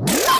No!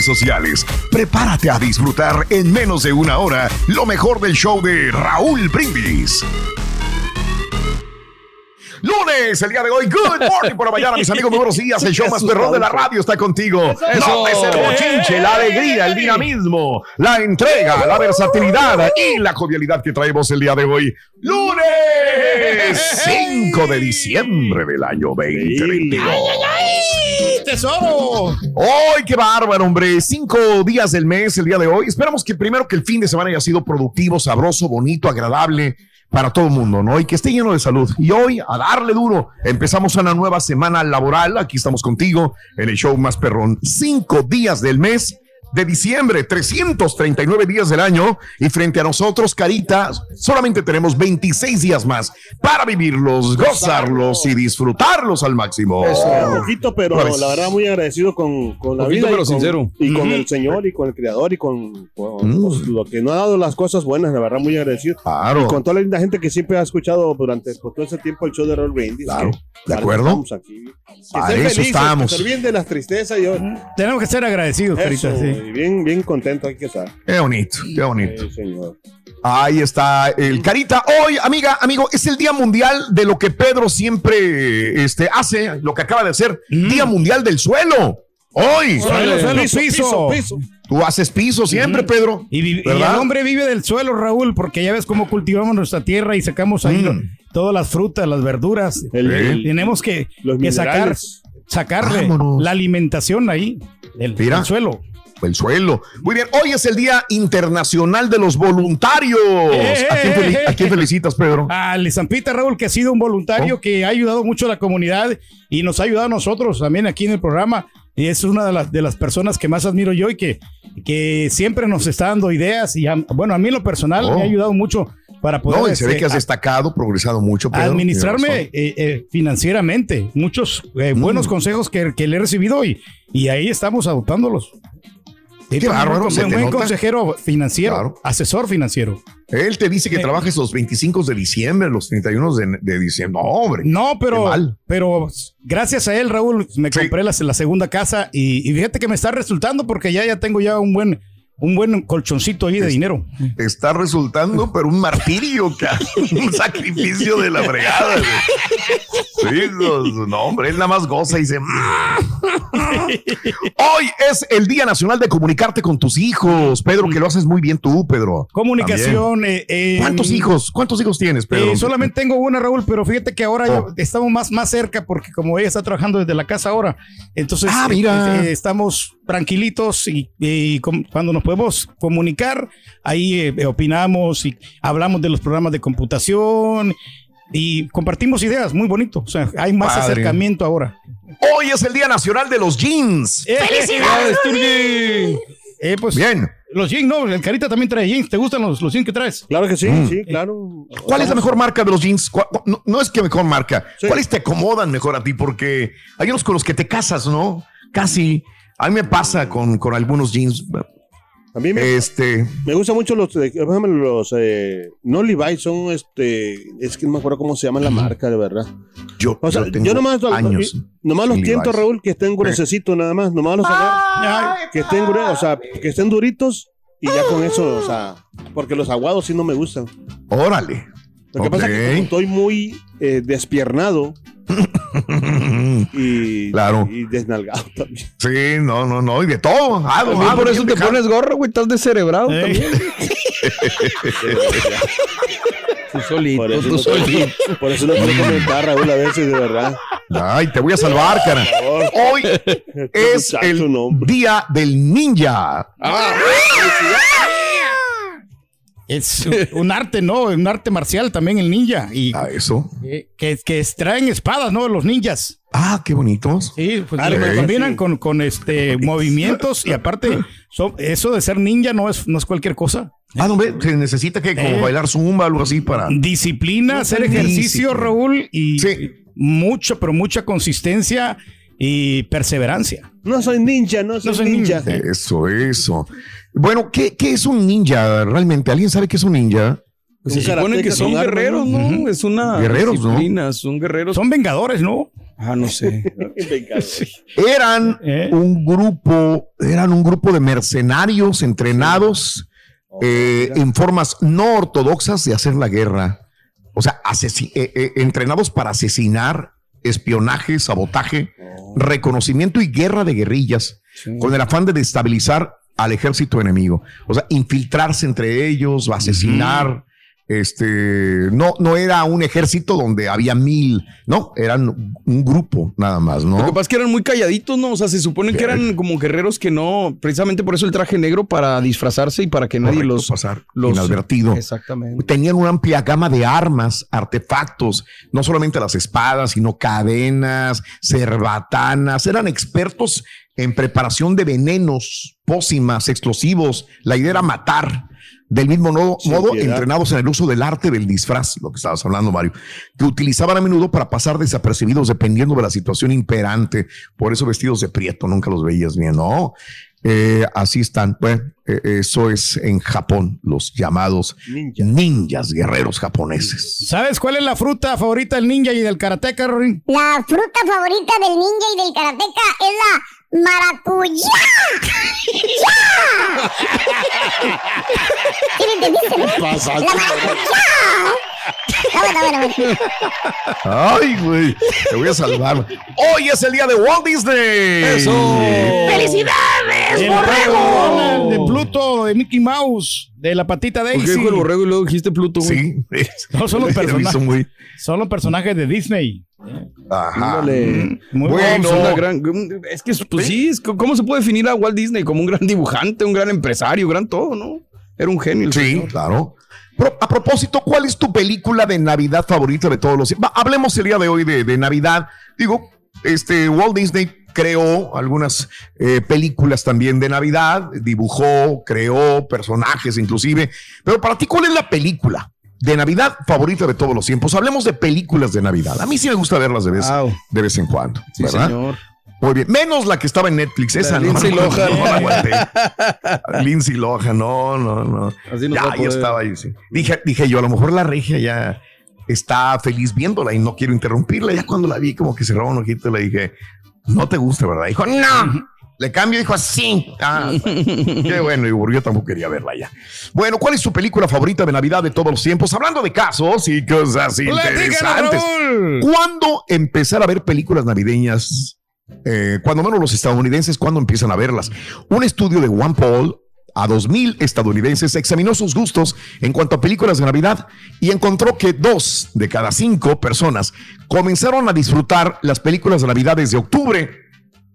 sociales. Prepárate a disfrutar en menos de una hora lo mejor del show de Raúl Brindis. Lunes, el día de hoy. Good morning por la mañana, mis amigos. Muy buenos días. El show más perrón de la radio está contigo. No es el bochinche, la alegría, el dinamismo, la entrega, la versatilidad y la jovialidad que traemos el día de hoy. Lunes 5 de diciembre del año 2022. ¡Tesoro! ¡Ay, qué bárbaro, hombre! Cinco días del mes, el día de hoy. Esperamos que primero que el fin de semana haya sido productivo, sabroso, bonito, agradable para todo el mundo, ¿no? Y que esté lleno de salud. Y hoy, a darle duro, empezamos una nueva semana laboral. Aquí estamos contigo en el show más perrón. Cinco días del mes de diciembre, 339 días del año y frente a nosotros, Carita, solamente tenemos 26 días más para vivirlos, gozarlos y disfrutarlos al máximo. Un poquito, pero la verdad muy agradecido con, con la Poquito, vida pero y con, sincero. y con el Señor y con el Creador y con, con, Mm. lo que nos ha dado las cosas buenas, la verdad muy agradecido. Claro. Y con toda la linda gente que siempre ha escuchado durante por todo ese tiempo el show de Roll Brindis. Claro, que de acuerdo. Estamos aquí. Que Para eso felices, estamos. que de las tristezas y Tenemos que ser agradecidos, eso, Carita. Sí. Y bien, bien contento hay que estar. Qué bonito, qué bonito. Sí, señor. Ahí está el Carita. Hoy, amiga, amigo, es el Día Mundial de lo que Pedro siempre este, hace, lo que acaba de hacer. Día Mundial del Suelo. Hoy. Suelo, suelo, Piso, piso. piso, piso. Tú haces piso siempre, Pedro. Y, el hombre vive del suelo, Raúl, porque ya ves cómo cultivamos nuestra tierra y sacamos ahí Mm. lo- todas las frutas, las verduras. El- Sí. el- Tenemos que, los que sacar, sacarle Vámonos. la alimentación ahí, del, Mira. del suelo. El suelo. Muy bien, hoy es el Día Internacional de los Voluntarios. ¡Eh, ¿A quién, fel- eh, a quién felicitas, Pedro? A Lizampita Raúl, que ha sido un voluntario Oh. que ha ayudado mucho a la comunidad y nos ha ayudado a nosotros también aquí en el programa. Y es una de las, de las personas que más admiro yo y que, que siempre nos está dando ideas. Y a- bueno, a mí en lo personal Oh. me ha ayudado mucho para poder No, y se ve este, que has destacado, progresado mucho, Pedro. administrarme eh, eh, financieramente. Muchos eh, Mm. buenos consejos que, que le he recibido y, y ahí estamos adoptándolos. Qué Sí, bárbaro, un buen, nota. consejero financiero, Claro. asesor financiero. Él te dice que Eh. trabajes los 25 de diciembre, los 31 de, de diciembre. No, hombre. No, pero, mal. pero gracias a él, Raúl, me Sí. compré la, la segunda casa y, y fíjate que me está resultando porque ya, ya tengo ya un buen, un buen colchoncito ahí de Es- dinero. Está resultando, pero un martirio, un sacrificio de la fregada. Sí, no, hombre, él nada más goza y dice. "Mm". Hoy es el Día Nacional de comunicarte con tus hijos, Pedro, que lo haces muy bien tú, Pedro. Comunicación. eh, eh, ¿Cuántos hijos? ¿Cuántos hijos tienes, Pedro? Eh, solamente tengo una, Raúl, pero fíjate que ahora Oh. estamos más, más cerca porque como ella está trabajando desde la casa ahora, entonces Ah, mira. eh, estamos tranquilitos y, y com- cuando nos podemos comunicar, ahí eh, opinamos y hablamos de los programas de computación y compartimos ideas, muy bonito. O sea, hay más Padre. acercamiento ahora. Hoy es el Día Nacional de los Jeans. ¡Felicidades, Turgi! Eh, pues, Bien. Los jeans, no, el Carita también trae jeans. ¿Te gustan los, los jeans que traes? Claro que sí, Mm. sí, claro. ¿Cuál es la mejor marca de los jeans? ¿Cuál- No, no es que mejor marca. Sí. ¿Cuáles te acomodan mejor a ti? Porque hay unos con los que te casas, ¿no? Casi. A mí me pasa con, con algunos jeans. A mí me, Este, me gustan mucho los, eh, por ejemplo, los, eh, no Levi, son este, es que no me acuerdo cómo se llama la marca, de verdad. yo, O sea, yo tengo yo nomás, años. nomás los tiento, Levi's. Raúl, que estén gruesecitos nada más, nomás los agarro, que estén gruesos, o sea, que estén duritos y ya con eso, o sea, porque los aguados sí no me gustan. Órale. Lo que pasa es que como estoy muy eh, despiernado y, Claro. y desnalgado también. Sí, no, no, no, y de todo. Ado, También ado, por eso bien te dejado. pones gorro, güey. Estás descerebrado Ey. también. Tú solito, Por eso, tú no solito. quiero, por eso no quiero comentar, Raúl, a veces, de verdad. Ay, te voy a salvar, cara. Hoy es el no, día del ninja. Es un arte, ¿no? Un arte marcial también el ninja. Y Ah, eso. que, que, extraen espadas, ¿no? Los ninjas. Ah, qué bonitos. Sí, pues lo combinan con, con este movimientos y aparte son- eso de ser ninja no es, no es cualquier cosa. Ah, no, ve, se necesita que como Eh. bailar zumba, algo así para. Disciplina, hacer ejercicio. Raúl, y Sí. mucho, pero mucha consistencia y perseverancia. No soy ninja, no soy, No soy ninja. ninja. Eso, eso. Bueno, ¿qué, qué es un ninja realmente? ¿Alguien sabe qué es un ninja? Pues se Un supone que son guerreros, ¿no? Es una Guerreros, ¿no? son guerreros. Son vengadores, ¿no? Ah, no sé. Eran ¿Eh? un grupo, eran un grupo de mercenarios entrenados eh, en formas no ortodoxas de hacer la guerra. O sea, eh, eh, entrenados para asesinar, espionaje, sabotaje, reconocimiento y guerra de guerrillas, con el afán de destabilizar al ejército enemigo. O sea, infiltrarse entre ellos, asesinar. Este no, no era un ejército donde había mil, no, eran un grupo nada más, ¿no? Lo que pasa es que eran muy calladitos, ¿no? O sea, se supone que eran como guerreros que no, precisamente por eso el traje negro para disfrazarse y para que nadie Correcto, los, pasar los inadvertido. Exactamente. Tenían una amplia gama de armas, artefactos, no solamente las espadas, sino cadenas, cerbatanas. Eran expertos en preparación de venenos, pócimas, explosivos. La idea era matar. Del mismo modo, entrenados en el uso del arte del disfraz, lo que estabas hablando, Mario, que utilizaban a menudo para pasar desapercibidos dependiendo de la situación imperante. Por eso vestidos de prieto, nunca los veías bien, ¿no? Eh, así están. Bueno, eh, eso es en Japón, los llamados Ninja. ninjas, guerreros japoneses. ¿Sabes cuál es la fruta favorita del ninja y del karateca, Rorín? La fruta favorita del ninja y del karateca es la maracuyá. ¡Ya! ¿Sí me entendiste, no? Pasaste. La maracuyá. Ah, bueno, bueno, bueno. Ay, güey, te voy a salvar. Hoy es el día de Walt Disney. El borrego de Pluto, de Mickey Mouse, de la patita ¿Por qué Daisy. dijo el borrego y luego dijiste Pluto? Sí, No, son los personajes. muy. Son los personajes de Disney. Ajá. Ándale. Muy Bueno. Es una gran- es que, pues sí, es- ¿cómo se puede definir a Walt Disney? Como un gran dibujante, un gran empresario, gran todo, ¿no? Era un genio. el Sí, señor. claro. A propósito, ¿cuál es tu película de Navidad favorita de todos los Va, Hablemos el día de hoy de, de Navidad. Digo, este Walt Disney creó algunas eh, películas también de Navidad, dibujó, creó personajes inclusive. Pero para ti, ¿cuál es la película de Navidad favorita de todos los tiempos? Hablemos de películas de Navidad. A mí sí me gusta verlas de vez, Wow. de vez en cuando, Sí, ¿verdad? señor. Muy bien. Menos la que estaba en Netflix, esa. Lindsay no, Lohan. no la aguanté. Lindsay Lohan, no, no, no. Así no ya, poder. estaba ahí, sí. Dije, dije yo, a lo mejor la regia ya está feliz viéndola y no quiero interrumpirla. Ya cuando la vi, como que cerró un ojito, le dije, no te gusta, ¿verdad? Dijo, no. Le cambio, dijo así. Ah, qué bueno, y yo tampoco quería verla ya. Bueno, ¿cuál es tu película favorita de Navidad de todos los tiempos? Hablando de casos y cosas interesantes. ¿Cuándo empezar a ver películas navideñas? Eh, cuando menos los estadounidenses, ¿cuándo empiezan a verlas? Un estudio de One Poll a 2.000 estadounidenses examinó sus gustos en cuanto a películas de Navidad y encontró que dos de cada cinco personas comenzaron a disfrutar las películas de Navidad desde octubre,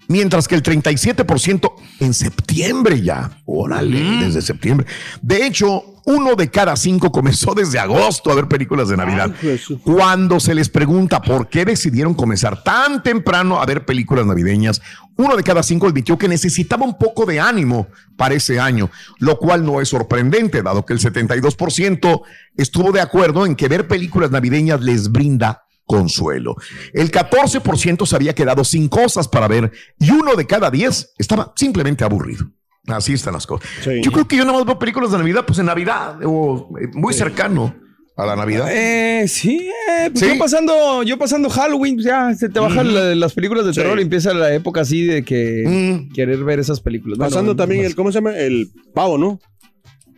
mientras que el 37% en septiembre ya. Órale, desde septiembre. De hecho, uno de cada cinco comenzó desde agosto a ver películas de Navidad. Cuando se les pregunta por qué decidieron comenzar tan temprano a ver películas navideñas, uno de cada cinco admitió que necesitaba un poco de ánimo para ese año, lo cual no es sorprendente, dado que el 72% estuvo de acuerdo en que ver películas navideñas les brinda consuelo. El 14% se había quedado sin cosas para ver y uno de cada 10 estaba simplemente aburrido. Así están las cosas. Yo creo que yo no más veo películas de Navidad, pues en Navidad o eh, muy cercano a la Navidad. Eh, sí, eh, pues Sí. yo pasando, yo pasando Halloween, pues ya se te bajan la- las películas de Sí. terror y empieza la época así de que Mm. querer ver esas películas. Bueno, Pasando también el, ¿cómo se llama? El pavo, ¿no?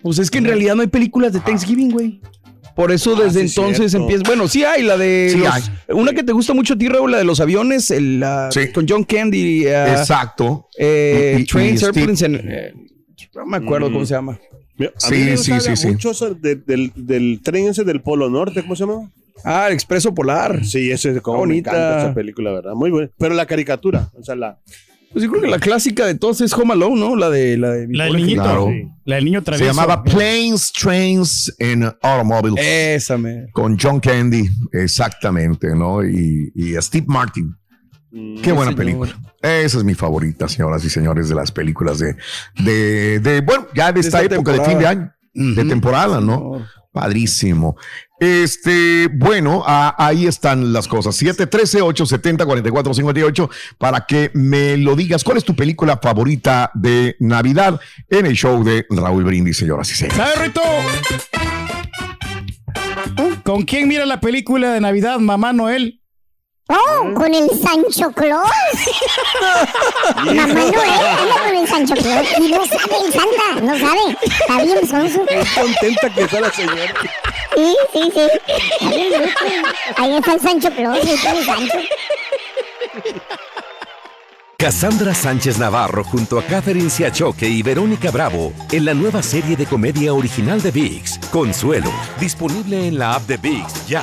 Pues es que en realidad no hay películas de Thanksgiving, güey. Por eso Ah, desde sí, entonces empieza. Bueno, sí hay la de. Sí los- hay. Una que te gusta mucho a ti, Raúl, la de los aviones, el, Sí. con John Candy. eh, Exacto. eh, Y- y- Trains, y Airplanes and- eh, no me acuerdo Mm. cómo se llama. A Sí, mí me sí, sí, sí. mucho eso de- del, del tren ese del Polo Norte, ¿cómo se llama? Ah, el Expreso Polar. Sí, ese es como me Bonita. encanta esa película, ¿verdad? Muy buena. Pero la caricatura, o sea, la... Pues yo creo que la clásica de todos es Home Alone, ¿no? La de la de La del niñito. Claro. Sí. La del niño Se travieso. llamaba Planes, Trains and Automobiles. Esa, me. con John Candy, exactamente, ¿no? Y, y a Steve Martin. Mm, Qué buena señor. película. Esa es mi favorita, señoras y señores, de las películas de, de, de, bueno, ya de esta esta época de fin de de temporada, ¿no? Padrísimo. Este, bueno, a- ahí están las cosas. 713-870-4458 para que me lo digas. ¿Cuál es tu película favorita de Navidad en el show de Raúl Brindis, señoras y señores? ¿Con quién mira la película de Navidad, Mamá Noel? Oh, con el Sancho Claus. Mamá Noel anda con el Sancho Claus y no sabe el Santa, no sabe. Está bien sonso. Qué contenta que está la señora. Sí, sí, sí. Está bien. Ahí está el Sancho Claus, ahí está el Sancho. Cassandra Sánchez Navarro junto a Catherine Siachoque y Verónica Bravo en la nueva serie de comedia original de VIX, Consuelo, disponible en la app de VIX ya.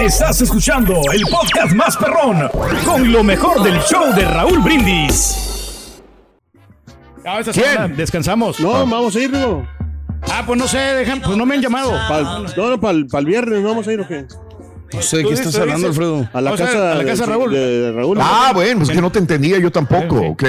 Estás escuchando el podcast más perrón con lo mejor del show de Raúl Brindis. Ah, ¿Quién? semana descansamos. No, vamos a ir, digo. Ah, pues no sé, dejan, pues no me han llamado. Pa'l- no, no, para el viernes no vamos a ir o qué? No sé de qué estás hablando. Alfredo. A la casa, a la casa de Raúl. De, Raúl. Ah, bueno, pues que no te entendía yo tampoco, ok.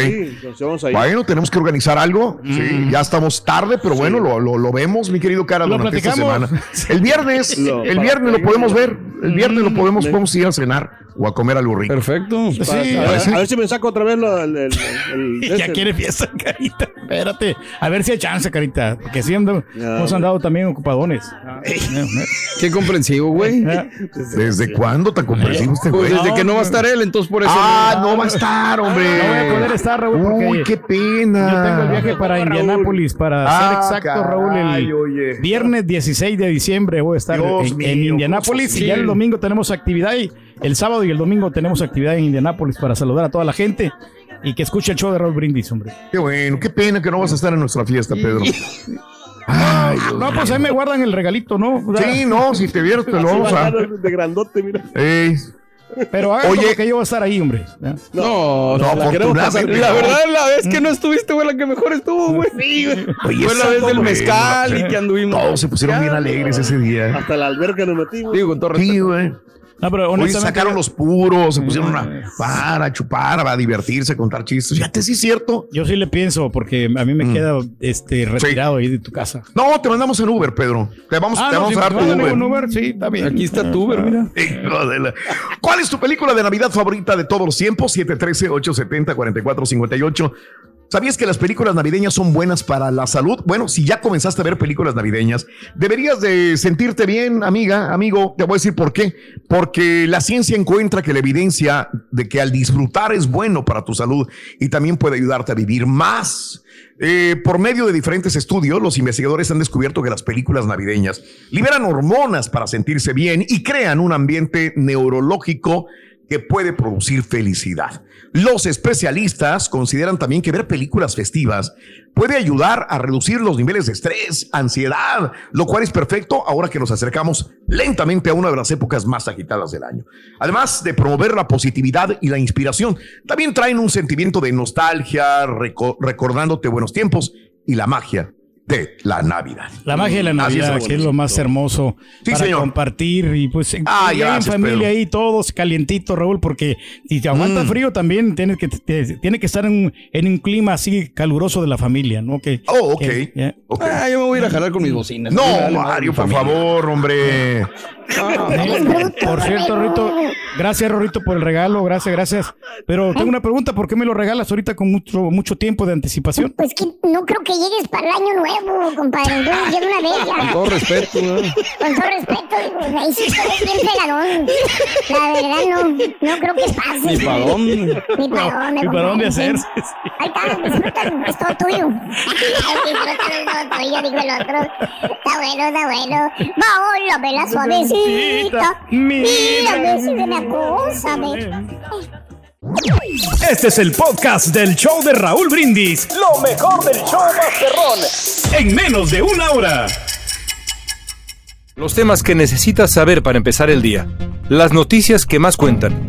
Bueno, tenemos que organizar algo. Sí, ya estamos tarde, pero bueno, lo, lo, lo vemos, mi querido cara, durante esta semana. El viernes, el viernes lo podemos ver. El viernes lo podemos, Mm. podemos ir a cenar o a comer algo rico. Perfecto. Sí, a, ver, parece- a ver si me saco otra vez lo- el, el- el- ya ese. quiere fiesta, carita. Espérate. A ver si hay chance, carita. Porque sí ando- Ya, hemos andado también ocupadones. Qué comprensivo, güey. ¿Desde cuándo tan comprensivo este güey? desde que no va a estar él, entonces por eso. Ah, no va a estar, hombre. No voy a poder estar, Raúl, porque Uy, qué pena. Yo tengo el viaje para Raúl. Indianápolis, para Ah, ser exacto, Raúl, el oye. viernes 16 de diciembre voy a estar Dios en, mío, en Indianápolis ¿cómo y ya el domingo tenemos actividad y el sábado y el domingo tenemos actividad en Indianápolis para saludar a toda la gente y que escuche el show de Raúl Brindis, hombre. Qué bueno, qué pena que no vas a estar en nuestra fiesta, Pedro. Ay, Dios No, pues ahí me guardan el regalito, ¿no? O sea, Sí, no, si te vieras, te lo vamos a. De grandote, mira. Ey, Pero hagan Oye. como que yo voy a estar ahí, hombre. ¿ya? No, no, la. La no. verdad, la vez que no estuviste, güey, la que mejor estuvo, güey. Sí, güey. Oye, Fue la vez del mezcal y que anduvimos. Todos se pusieron bien alegres ese día. Hasta la alberca nos metimos. Digo, con todo Sí, respeto. güey. No, pero Hoy honestamente. sacaron los puros, se pusieron a para a chupar, a divertirse, a contar chistes. Fíjate, sí es cierto. Yo sí le pienso, porque a mí me Mm. queda este, retirado ahí de tu casa. No, te mandamos en Uber, Pedro. Te vamos, Ah, te no, vamos si a dar tu mandan Uber. Uber, sí, está bien. Aquí está tu Uber, mira. Hijo de la- ¿Cuál es tu película de Navidad favorita de todos los tiempos? 713-870-4458. ¿Sabías que las películas navideñas son buenas para la salud? Bueno, si ya comenzaste a ver películas navideñas, deberías de sentirte bien, amiga, amigo. Te voy a decir por qué. Porque la ciencia encuentra que la evidencia de que al disfrutar es bueno para tu salud y también puede ayudarte a vivir más. Eh, por medio de diferentes estudios, los investigadores han descubierto que las películas navideñas liberan hormonas para sentirse bien y crean un ambiente neurológico que puede producir felicidad. Los especialistas consideran también que ver películas festivas puede ayudar a reducir los niveles de estrés, ansiedad, lo cual es perfecto ahora que nos acercamos lentamente a una de las épocas más agitadas del año. Además de promover la positividad y la inspiración, también traen un sentimiento de nostalgia, reco- recordándote buenos tiempos y la magia de la Navidad. La magia de la es, Navidad, que es lo más hermoso Sí, para señor. compartir y pues Ah, ya en gracias, familia Pedro. ahí todos calientitos, Raúl, porque si te aguanta Mm. frío también tienes que te- tiene que estar en, un- en un clima así caluroso de la familia, ¿no? Que, Oh, ok. que- ya. Ah, yo me voy a ir a jalar con mis bocinas. No, Mario, por familia. favor, hombre. Por cierto, Rorito, gracias, Rorito, por el regalo, gracias, gracias. Pero tengo una pregunta, ¿por qué me lo regalas ahorita con mucho, mucho tiempo de anticipación? Pues que no creo que llegues para el año nuevo, compadre. Entonces una de ellas. Con todo respeto, ¿eh? Con todo respeto, digo, ahí sí eres bien pegadón. La verdad, no, no creo que pase. Ni pa' dónde. Ni para dónde. ¿Y para dónde hacerse? Ahí está, disfrútalo, es todo tuyo. disfrútalo, es todo tuyo, dijo el otro. Está bueno, está bueno. Vamos, la Mírame si me acosa, ve. Este es el podcast del show de Raúl Brindis. Lo mejor del show Masterrón. En menos de una hora. Los temas que necesitas saber para empezar el día. Las noticias que más cuentan.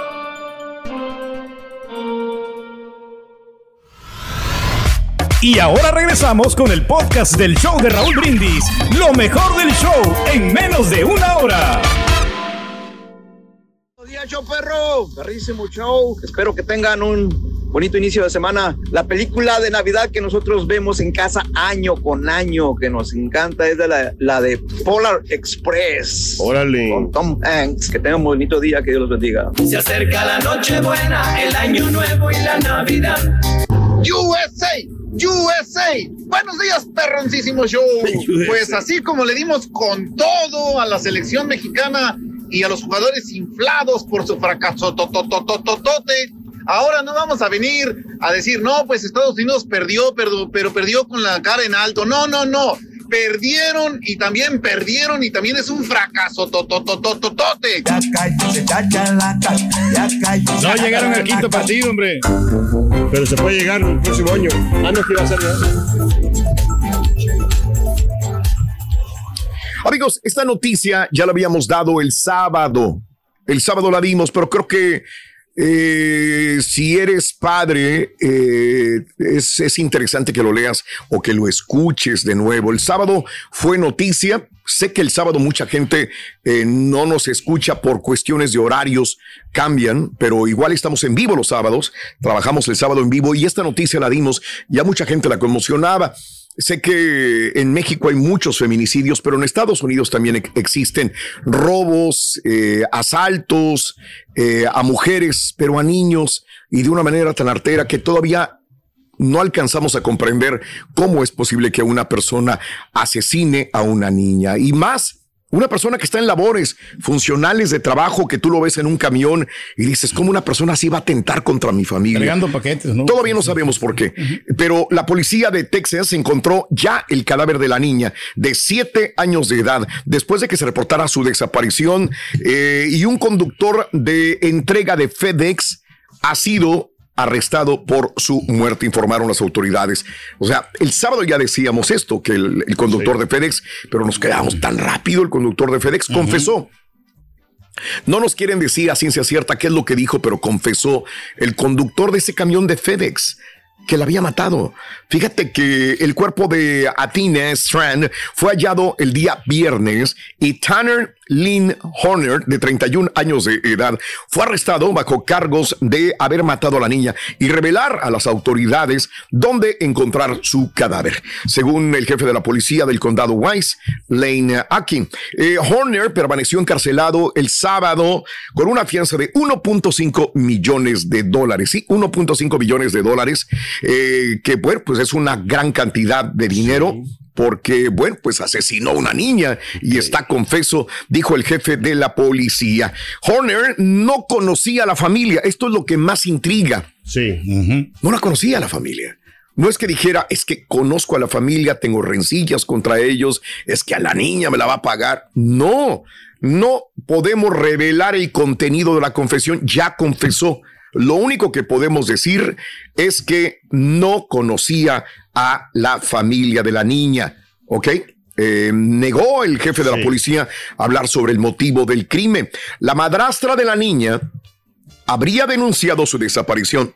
Y ahora regresamos con el podcast del show de Raúl Brindis. Lo mejor del show en menos de una hora. Buenos días, show perro. Perrísimo show. Espero que tengan un bonito inicio de semana. La película de Navidad que nosotros vemos en casa año con año, que nos encanta, es de la, la de Polar Express. Órale. Con Tom Hanks. Que tengan un bonito día. Que Dios los bendiga. Se acerca la noche buena, el año nuevo y la Navidad. USA, USA. Buenos días, perroncísimo show. Pues así como le dimos con todo a la selección mexicana y a los jugadores inflados por su fracaso tototototote, ahora no vamos a venir a decir, no, pues Estados Unidos perdió, pero, pero perdió con la cara en alto. No, no, no. Perdieron y también perdieron y también es un fracaso tototototote. No llegaron al quinto partido, hombre. Pero se puede llegar el próximo año. Ah, no, que iba a ser. Amigos, esta noticia ya la habíamos dado el sábado. El sábado la dimos, pero creo que eh, si eres padre, eh, es, es interesante que lo leas o que lo escuches de nuevo. El sábado fue noticia. Sé que el sábado mucha gente eh, no nos escucha por cuestiones de horarios, cambian, pero igual estamos en vivo los sábados. Trabajamos el sábado en vivo y esta noticia la dimos. Ya mucha gente la conmocionaba. Sé que en México hay muchos feminicidios, pero en Estados Unidos también ex- existen robos, eh, asaltos eh, a mujeres, pero a niños, y de una manera tan artera que todavía no alcanzamos a comprender cómo es posible que una persona asesine a una niña. Y más, una persona que está en labores funcionales de trabajo, que tú lo ves en un camión y dices, ¿cómo una persona así va a atentar contra mi familia? Cargando paquetes, ¿no? Todavía no sabemos por qué, pero la policía de Texas encontró ya el cadáver de la niña de siete años de edad después de que se reportara su desaparición eh, y un conductor de entrega de FedEx ha sido arrestado por su muerte, informaron las autoridades. O sea, el sábado ya decíamos esto, que el, el conductor de FedEx, pero nos quedamos tan rápido, el conductor de FedEx confesó. No nos quieren decir a ciencia cierta qué es lo que dijo, pero confesó el conductor de ese camión de FedEx que la había matado. Fíjate que el cuerpo de Atina Strand fue hallado el día viernes y Tanner Lynn Horner, de 31 años de edad, fue arrestado bajo cargos de haber matado a la niña y revelar a las autoridades dónde encontrar su cadáver. Según el jefe de la policía del condado Wise, Lane Akin, eh, Horner permaneció encarcelado el sábado con una fianza de 1.5 millones de dólares. Sí, 1.5 millones de dólares, eh, que bueno, pues es una gran cantidad de dinero porque, bueno, pues asesinó a una niña y está confeso, dijo el jefe de la policía. Horner no conocía a la familia. Esto es lo que más intriga. Sí. No la conocía a la familia. No es que dijera, es que conozco a la familia, tengo rencillas contra ellos, es que a la niña me la va a pagar. No, no podemos revelar el contenido de la confesión, ya confesó. Lo único que podemos decir es que no conocía a la familia de la niña, ¿ok? Eh, negó el jefe de la policía hablar sobre el motivo del crimen. La madrastra de la niña habría denunciado su desaparición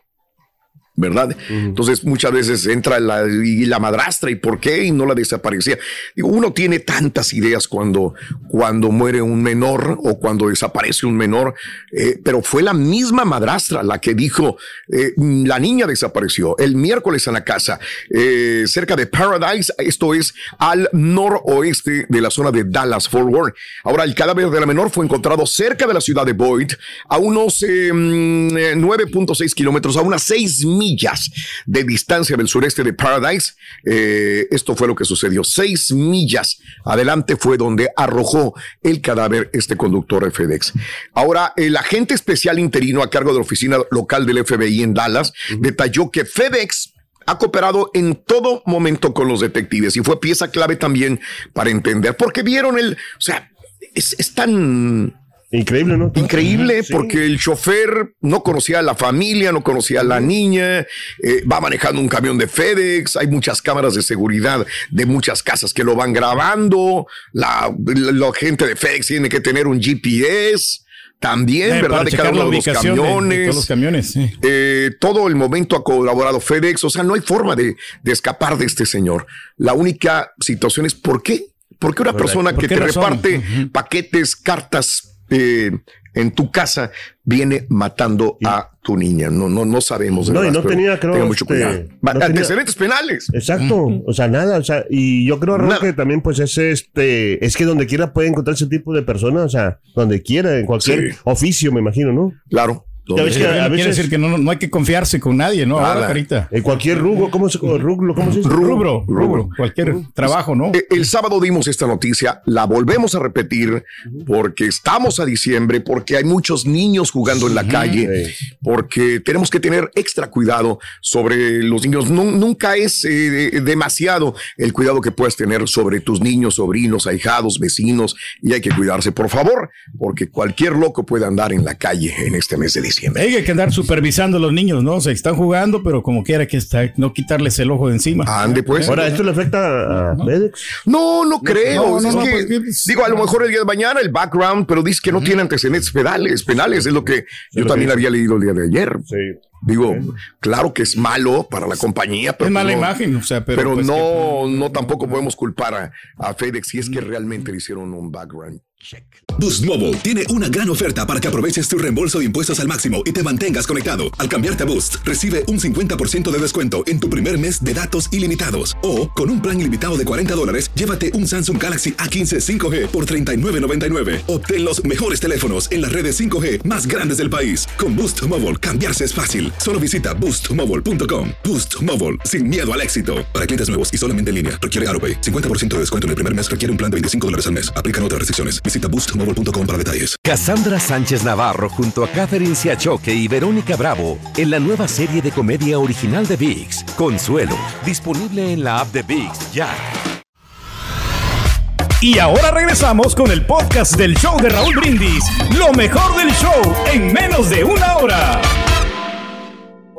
¿verdad? Entonces muchas veces entra la, y la madrastra y por qué y no la desaparecía. Digo, uno tiene tantas ideas cuando, cuando muere un menor o cuando desaparece un menor, eh, pero fue la misma madrastra la que dijo, eh, la niña desapareció el miércoles en la casa, eh, cerca de Paradise, esto es al noroeste de la zona de Dallas, Fort Worth. Ahora, el cadáver de la menor fue encontrado cerca de la ciudad de Boyd, a unos 9.6 kilómetros, a unas 6 mil millas de distancia del sureste de Paradise. Eh, esto fue lo que sucedió. Seis millas adelante fue donde arrojó el cadáver este conductor de FedEx. Ahora, el agente especial interino a cargo de la oficina local del FBI en Dallas detalló que FedEx ha cooperado en todo momento con los detectives y fue pieza clave también para entender, porque vieron el, o sea, es, es tan Increíble, ¿no? Increíble, porque el chofer no conocía a la familia, no conocía a la niña, eh, va manejando un camión de FedEx, hay muchas cámaras de seguridad de muchas casas que lo van grabando, la, la gente de FedEx tiene que tener un GPS. También, Eh, ¿verdad? De cada la uno de los ubicación de- de camiones. todos los camiones, sí. Eh, todo el momento ha colaborado FedEx. O sea, no hay forma de, de escapar de este señor. La única situación es ¿por qué? ¿Por qué una Correcto. persona ¿Por que te razón? reparte paquetes, cartas eh, en tu casa viene matando a tu niña? No, no, no sabemos. de No, y no tenía, creo, tenga mucho este, cuidado. no tenía- Antecedentes penales. Exacto, o sea, nada, o sea, y yo creo que también pues es este, es que donde quiera puede encontrar ese tipo de personas, o sea, donde quiera, en cualquier Sí. oficio, me imagino, ¿no? Claro. Ya ves que a Quiere veces decir que no, no hay que confiarse con nadie, ¿no? Nada. Ahora, carita. en cualquier rubro, ¿cómo se rubro, cómo se dice? Rubro, rubro, cualquier trabajo, ¿no? Eh, El sábado dimos esta noticia, la volvemos a repetir porque estamos a diciembre, porque hay muchos niños jugando en la calle, porque tenemos que tener extra cuidado sobre los niños. Nu- nunca es eh, demasiado el cuidado que puedes tener sobre tus niños, sobrinos, ahijados, vecinos, y hay que cuidarse, por favor, porque cualquier loco puede andar en la calle en este mes de diciembre. Hay que andar supervisando a los niños, ¿no? O sea, están jugando, pero como quiera que está, no quitarles el ojo de encima. Ande, pues. Ahora, ¿esto le afecta a? No, no creo. no, no, Es no, que, pues, digo, a lo mejor el día de mañana el background, pero dice que no tiene antecedentes penales, penales, es lo que yo también había leído el día de ayer. Sí. Digo, claro que es malo para la compañía, pero Es mala no- imagen, o sea, pero, Pero, pues, no, no tampoco podemos culpar a, a FedEx si es que realmente le hicieron un background check. Boost Mobile tiene una gran oferta para que aproveches tu reembolso de impuestos al máximo y te mantengas conectado. Al cambiarte a Boost, recibe un 50% de descuento en tu primer mes de datos ilimitados. O, con un plan ilimitado de 40 dólares, llévate un Samsung Galaxy A15 5G por $39.99. Obtén los mejores teléfonos en las redes 5G más grandes del país. Con Boost Mobile, cambiarse es fácil. Solo visita boostmobile.com. Boost Mobile, sin miedo al éxito. Para clientes nuevos y solamente en línea, requiere AroPay. 50% de descuento en el primer mes requiere un plan de 25 dólares al mes. Aplican otras restricciones. Visita boostmobile.com para detalles. Cassandra Sánchez Navarro junto a Catherine Siachoque y Verónica Bravo en la nueva serie de comedia original de VIX, Consuelo, disponible en la app de VIX ya. Y ahora regresamos con el podcast del show de Raúl Brindis. Lo mejor del show en menos de una hora.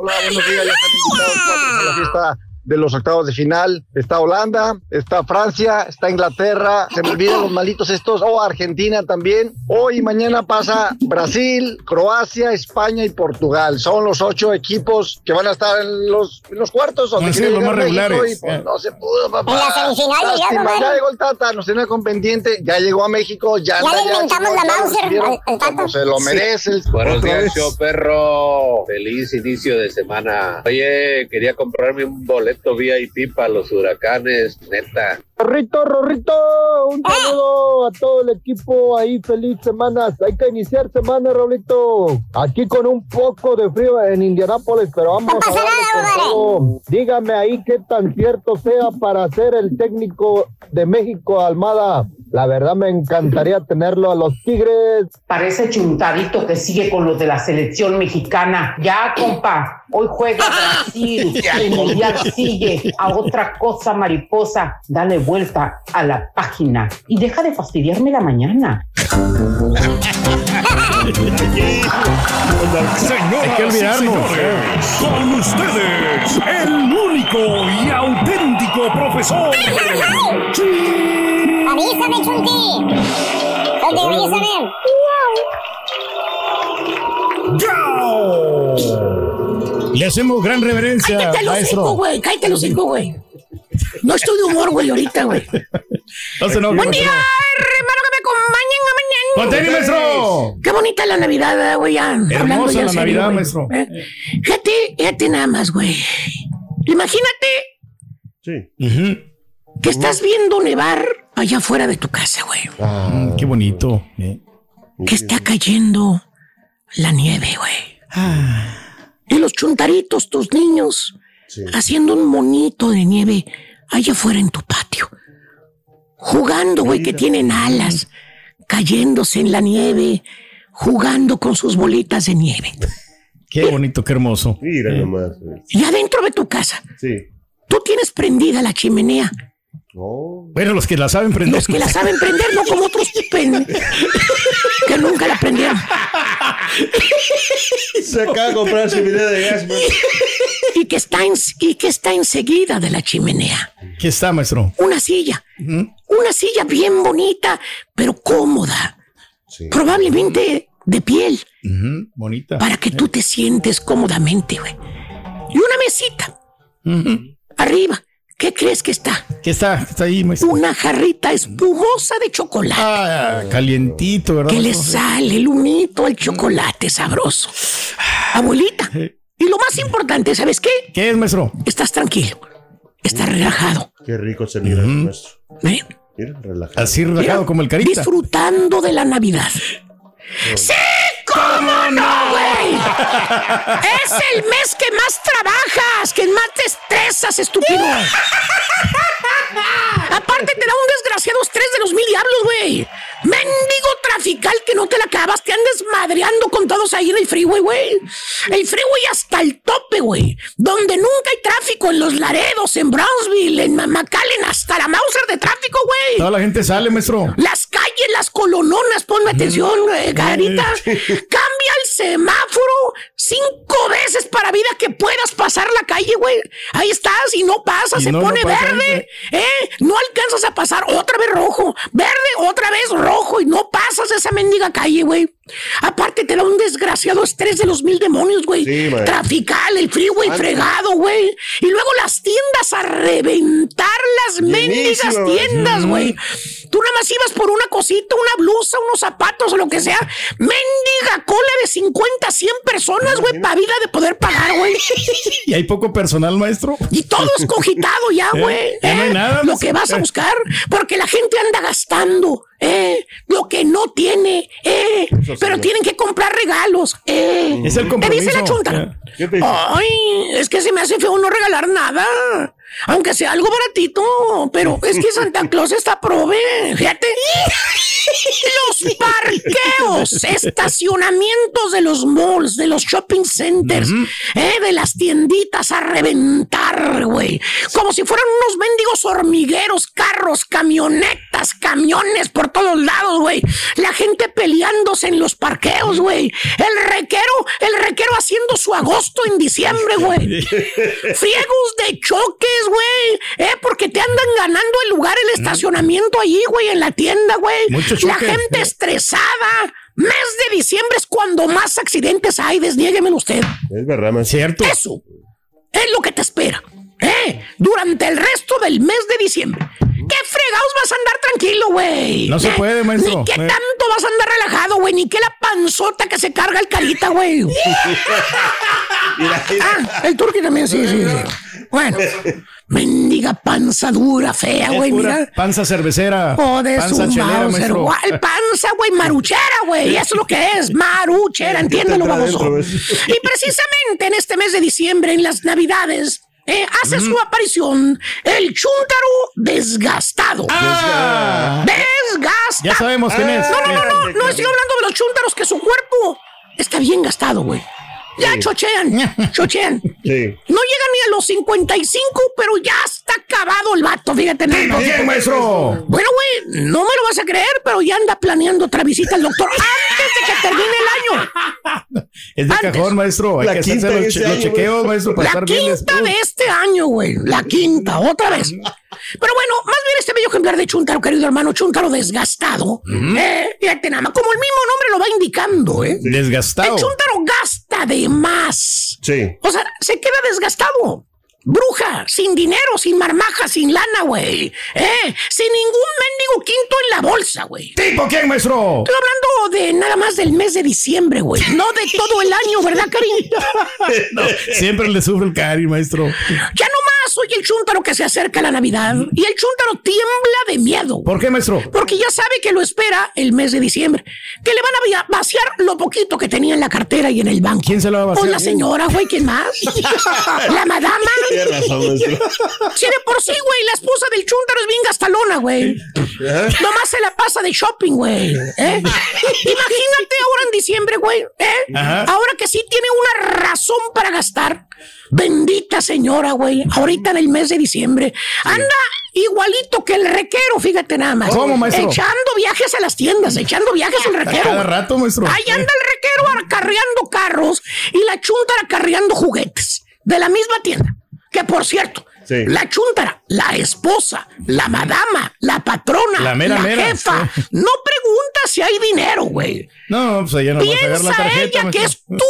Hola, buenos días. Ya están invitados a la fiesta de los octavos de final. Está Holanda, está Francia, está Inglaterra. Se me olvidan los malitos estos. O Argentina también. Hoy y mañana pasa Brasil, Croacia, España y Portugal. Son los ocho equipos que van a estar en los, en los cuartos. donde los más regulares. y, pues, no se pudo, papá. En las semifinales, ya, ya llegó el Tata, nos tenía con pendiente. Ya llegó a México. Ya, Ya le inventamos la Mauser recibieron al- al Tata. como se lo Sí. merece. el- Buenos días, show perro. Feliz inicio de semana. Oye, quería comprarme un boleto VIP para los huracanes. Neta, Rorrito, Rorrito, un saludo a todo el equipo ahí, feliz semanas. Hay que iniciar semana, Rolito. Aquí con un poco de frío en Indianápolis, pero vamos a darle con todo. Dígame ahí qué tan cierto sea para ser el técnico de México, Almada. La verdad me encantaría tenerlo a los Tigres. Parece chuntadito que sigue con los de la selección mexicana. Ya, compa, hoy juega Brasil. El mundial sigue a otra cosa, mariposa. Dale vuelta a la página y deja de fastidiarme la mañana. Señoras Hay que olvidarnos. y señores, con ustedes, el único y auténtico profesor. Avísame, Chunti. Chunti, avísame. Le hacemos gran reverencia, Cállate los cinco, maestro. güey. Cállate los cinco, güey. No estoy de humor, güey, ahorita, güey. No se enoje, Buen día, hermano, que me acompañen a mañana. ¡Conteni, maestro! Qué bonita la Navidad, eh, güey. ya, hablando Hermosa ya la serio, Navidad, güey. maestro. Eh, Fíjate, fíjate nada más, güey. Imagínate Sí. que estás viendo nevar allá afuera de tu casa, güey. Mm, qué bonito. eh. Que está cayendo la nieve, güey. Ah. Y los chuntaritos, tus niños, haciendo un monito de nieve allá afuera en tu patio. Jugando, güey, que tienen alas, cayéndose en la nieve, jugando con sus bolitas de nieve. Qué bonito, qué hermoso. Mira Eh. nomás. Y adentro de tu casa, Sí. tú tienes prendida la chimenea. Bueno, los que la saben prender. Los que la saben prender, no como otros pen- que nunca la prendieron. Se acaba de comprar chimenea de gas, man. Y que está, en- y que está enseguida de la chimenea. ¿Qué está, maestro? Una silla. Una silla bien bonita, pero cómoda. Probablemente de piel, Bonita. para que tú te sientes cómodamente, güey. Y una mesita. Arriba. ¿Qué crees que está? ¿Qué está? ¿Qué está ahí, maestro? Una jarrita espumosa de chocolate. Ah, calientito, ¿verdad? que le maestro? sale el humito al chocolate sabroso. Abuelita. Y lo más importante, ¿sabes qué? ¿Qué es, maestro? Estás tranquilo. Estás relajado. Qué rico se mira el nuestro. ¿eh? Mira, relajado. Así relajado como el carita. Disfrutando de la Navidad. ¡Sí! ¿Cómo no, güey? Es el mes que más trabajas, que más te estresas, estúpido. Aparte te da un desgraciado estrés de los mil diablos, güey. Mendigo trafical que no te la acabas, te andes madreando con todos ahí en el freeway, güey. El freeway hasta el tope, güey. Donde nunca hay tráfico, en los Laredos, en Brownsville, en McAllen, hasta la Mauser de tráfico, güey. Toda la gente sale, maestro. Las calles, las colononas, ponme atención, eh, Garita. Cambia el semáforo cinco veces para vida que puedas pasar la calle, güey. Ahí estás y no pasa, Y se no, pone no pasa, verde. ¿eh? No alcanzas a pasar otra vez rojo, verde, otra vez rojo y no pasas esa mendiga calle, güey. Aparte te da un desgraciado estrés de los mil demonios, güey. Sí. Trafical, el freeway fregado, güey. Y luego las tiendas a reventar las mendigas güey. tiendas, güey. Tú nada más ibas por una cosita, una blusa, unos zapatos o lo que sea. Mendiga cola de 50, 100 personas, güey, para vida de poder pagar, güey. ¿Y hay poco personal, maestro? Y todo escogitado ya, ¿Eh? güey. No hay ¿eh? nada, Lo que vas a Buscar, porque la gente anda gastando, ¿eh? Lo que no tiene, ¿eh? Pero tienen que comprar regalos, ¿eh? Es el ¿Te dice la compromiso. chunta? ¿Qué te dice? Ay, es que se me hace feo no regalar nada. Aunque sea algo baratito. Pero es que Santa Claus está prove. Fíjate. Los parqueos, estacionamientos de los malls, de los shopping centers, eh, de las tienditas a reventar, güey. Como si fueran unos mendigos hormigueros, carros, camionetas, camiones por todos lados, güey. La gente peleándose en los parqueos, güey. El requero, el requero haciendo su agosto en diciembre, güey. Friegos de choques, güey. Eh, porque te andan ganando el lugar, el estacionamiento allí, güey, en la tienda, güey. La gente estresada. Mes de diciembre es cuando más accidentes hay, desniéguemelo usted. Es verdad, man. Cierto. Eso es lo que te espera. ¿Eh? Durante el resto del mes de diciembre. ¿Qué fregados vas a andar tranquilo, güey? No se ¿Eh? puede, maestro. Ni qué Eh. tanto vas a andar relajado, güey. Ni qué la panzota que se carga el carita, güey. ah, el turqui también, sí, sí, sí. Bueno, Mendiga panza dura, fea, güey, mira. Panza cervecera. Oh, de panza su chelera, maestro. ¿cuál panza, güey? Maruchera, güey. Eso es lo que es, maruchera, entiéndelo, baboso. Y precisamente en este mes de diciembre, en las navidades, eh, hace su aparición el chúntaro desgastado. Ah. Desgastado. Ya sabemos quién es. No, no, no, no, no estoy hablando de los chúntaros que su cuerpo está bien gastado, güey. Ya chochean, chochean. Sí. No llega ni a los 55, pero ya está acabado el vato, fíjate. nada más. quién, maestro? Bueno, güey, no me lo vas a creer, pero ya anda planeando otra visita al doctor antes de que termine el año. Es de Antes. cajón, maestro. Hay La que quinta los, este los año, chequeos, maestro, para La estar bien. quinta de este año, güey. La quinta, otra vez. Pero bueno, más bien este bello ejemplar de Chuntaro, querido hermano, Chuntaro desgastado. Eh, fíjate nada más, como el mismo nombre lo va indicando, ¿eh? Desgastado. El Chuntaro gasta de más. Sí. O sea, se queda desgastado. Bruja, sin dinero, sin marmaja, sin lana, güey. ¿Eh? Sin ningún mendigo quinto en la bolsa, güey. ¿Tipo quién, maestro? Estoy hablando de nada más del mes de diciembre, güey. No de todo el año, ¿verdad, Karim? No, siempre le sufre el cari, maestro. Ya no más soy el chúntaro que se acerca a la Navidad y el chúntaro tiembla de miedo. ¿Por qué, maestro? Porque ya sabe que lo espera el mes de diciembre. Que le van a vaciar lo poquito que tenía en la cartera y en el banco. ¿Quién se lo va a vaciar? Pues la señora, güey, ¿quién más? la madama. Tienes razón, maestro. Si de por sí, güey, la esposa del chúntaro es bien gastalona, güey. Nomás se la pasa de shopping, güey. ¿eh? Imagínate ahora en diciembre, güey. ¿eh? Ahora que sí tiene una razón para gastar. Bendita señora, güey. Ahorita en el mes de diciembre. Anda igualito que el requero, fíjate nada más. ¿Cómo, maestro? Echando viajes a las tiendas, echando viajes al A requero. cada güey. rato, maestro. Ahí anda el requero acarreando carros y la chuntara acarreando juguetes de la misma tienda. Que por cierto, Sí. la chuntara, la esposa, la madama, la patrona, La mera mera, jefa, sí. no pregunta si hay dinero, güey. No, pues allá no va a pagar la Piensa tarjeta. ella que es tu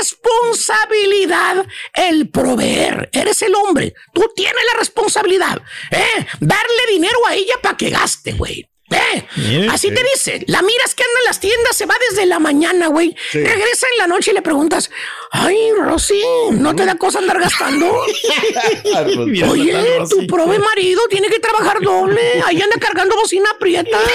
responsabilidad el proveer. Eres el hombre. Tú tienes la responsabilidad. ¿eh? Darle dinero a ella para que gaste, güey. ¿Eh? Así sí. te dice. La miras que anda en las tiendas, se va desde la mañana, güey. Sí. Regresa en la noche y le preguntas, ay, Rosy, ¿no te da cosa andar gastando? Oye, tu prove marido tiene que trabajar doble. Ahí anda cargando bocina prieta.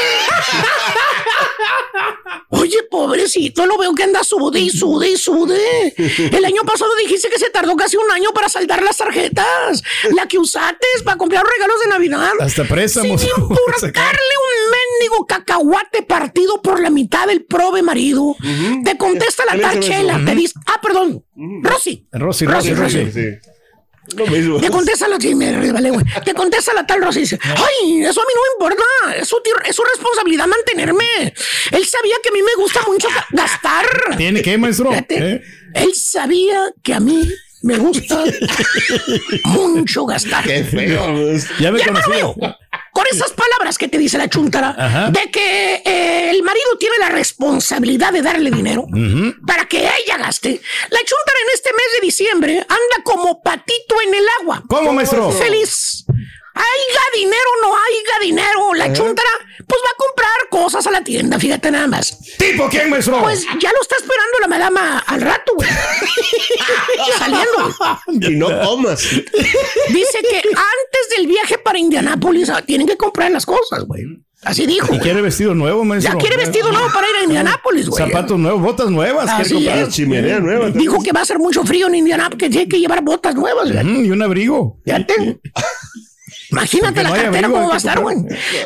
Oye, pobrecito, lo veo que anda sude y sude y sude. El año pasado dijiste que se tardó casi un año para saldar las tarjetas. La que usaste para comprar regalos de Navidad. Hasta préstamos. Sin importarle un mendigo cacahuate partido por la mitad del prove marido. Te contesta la ¿Quién es tal Chela. Te dice, ah, perdón, Rosy. Rosy, Rosy, Rosy, Rosy. Rosy. Sí. Lo mismo. Te contesta la güey. Te contesta la tal Rosy y dice, ay, eso a mí no me importa. Es su, es su responsabilidad mantenerme. Él sabía que a mí me gusta mucho ga- gastar. ¿Tiene qué, maestro? Fíjate, ¿Eh? Él sabía que a mí me gusta mucho gastar. Qué feo. Ya me mío, con esas palabras que te dice la chuntara, Ajá. de que eh, el marido tiene la responsabilidad de darle dinero para que ella gaste, la chuntara en este mes de diciembre anda como patito en el agua. ¿Cómo, maestro? Feliz. Haiga dinero, no haiga dinero. La chuntara, pues va a comprar cosas a la tienda, fíjate nada más. ¿Tipo quién, maestro? Pues ya lo está esperando la madama al rato, güey. Saliendo. Y no comas. Dice que antes del viaje para Indianápolis ah, tienen que comprar las cosas, güey. Así dijo. Y quiere vestido nuevo, maestro. Ya quiere vestido nuevo para ir a Indianápolis, güey. Zapatos nuevos, botas nuevas. Así comprar. es. Chimenea nueva. Dijo que va a hacer mucho frío en Indianápolis, que tiene que llevar botas nuevas, güey. Y un abrigo. Fíjate. Imagínate Porque la no cartera cómo va a estar, güey.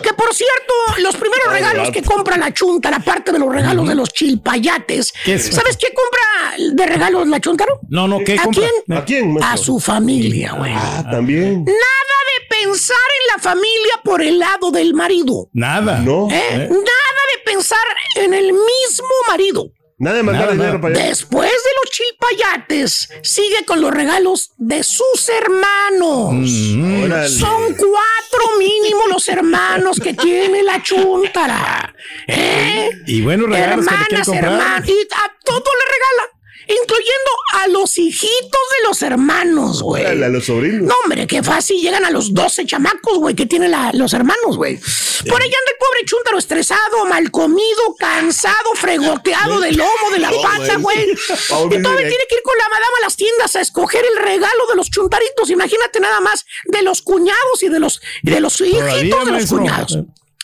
Que por cierto, los primeros regalos que compra la chunta, la parte de los regalos de los chilpayates. ¿Sabes qué compra de regalos la chuntaro? No, no, ¿qué ¿A compra? quién? ¿A quién, maestro? A su familia, güey. Ah, también. Nada de pensar en la familia por el lado del marido. Nada. No. ¿eh? ¿Eh? Nada de pensar en el mismo marido. Nada de mandar Nada, dinero nada. para allá. Después de los chilpayates, sigue con los regalos de sus hermanos. Mm. Órale. Son cuatro mínimo los hermanos que tiene la chuntara. ¿Eh? Y buenos regalos que le Hermanas, comprar. hermanos. Y a todo le regala. Incluyendo a los hijitos de los hermanos, güey. A los sobrinos. No, hombre, qué fácil llegan a los 12 chamacos, güey, que tienen la- los hermanos, güey. Por ahí anda el pobre chúntaro estresado, mal comido, cansado, fregoteado del lomo, de la No, pata, güey. Y todavía tiene que ir con la madama a las tiendas a escoger el regalo de los chuntaritos. Imagínate nada más de los cuñados y de los, y de los hijitos Todavía, de los maestro. cuñados.